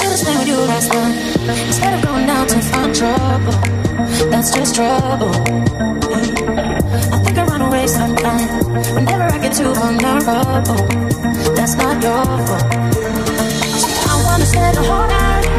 Should've stayed with you last night instead of going out to find trouble. That's just trouble. I think I run away sometimes whenever I get too vulnerable. That's not your fault. See, I wanna spend the whole night.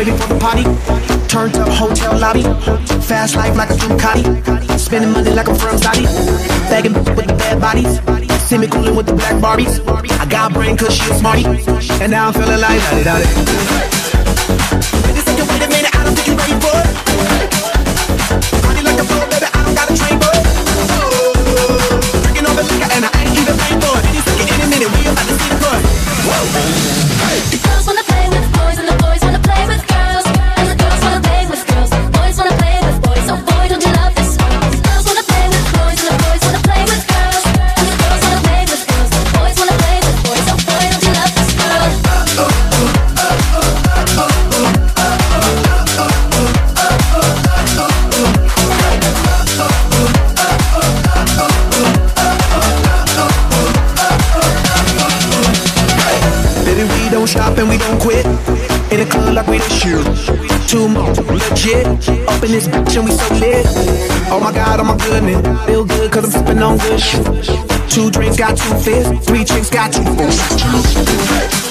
waiting for the party. Turned up hotel lobby. Fast life like a Ducati. Spending money like I'm from Saudi. Bagging with the bad bodies. See me coolin' with the black Barbies. I got brain cause she a smarty. And now I'm feeling like legit. Up in this bitch and we so lit. Oh my god, oh my goodness. Feel good cause I'm sipping on good shit. Two drinks got two fists, three drinks got two fists.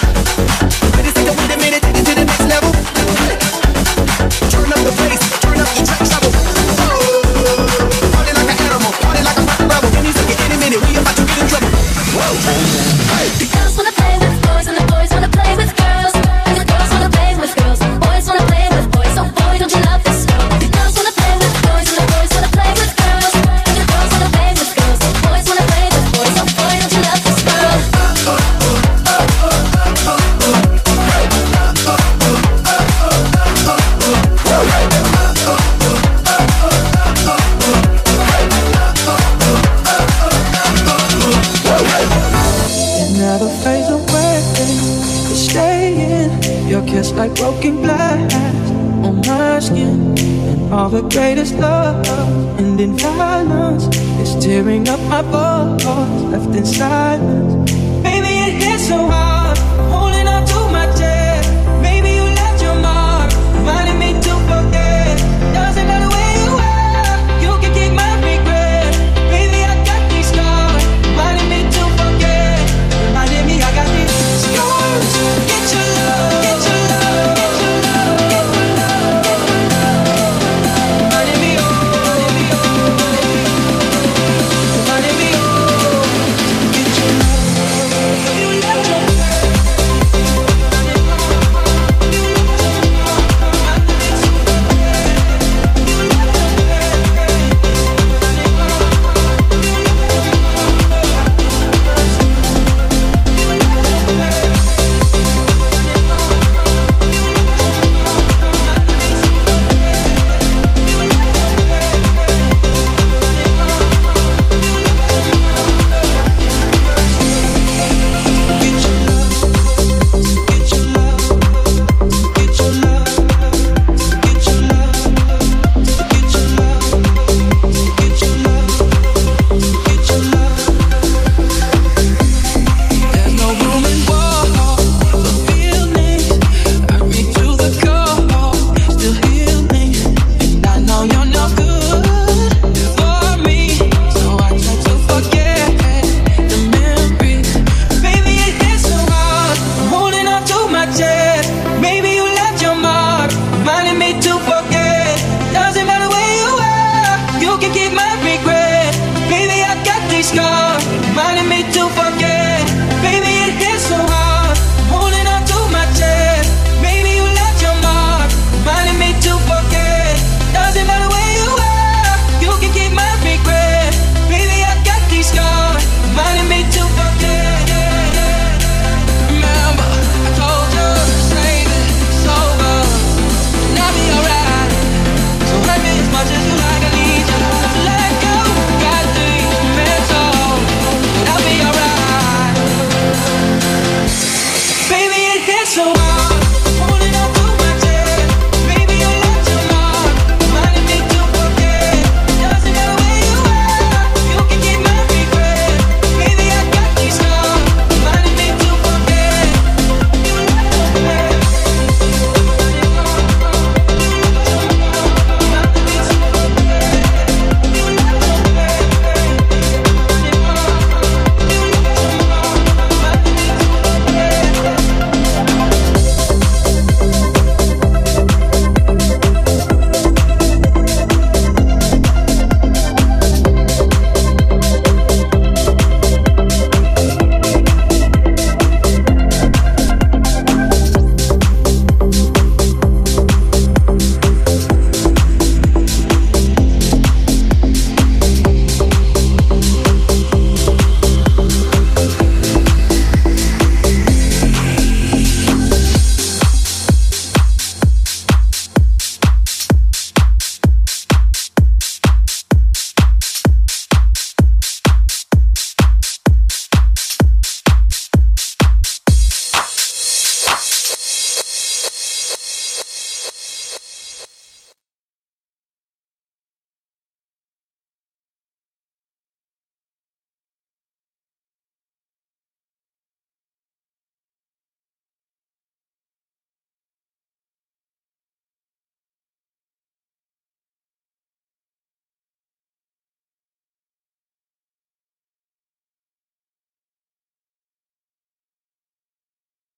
All the greatest love and in violence is tearing up my bones, left in silence. Baby, it hits so hard.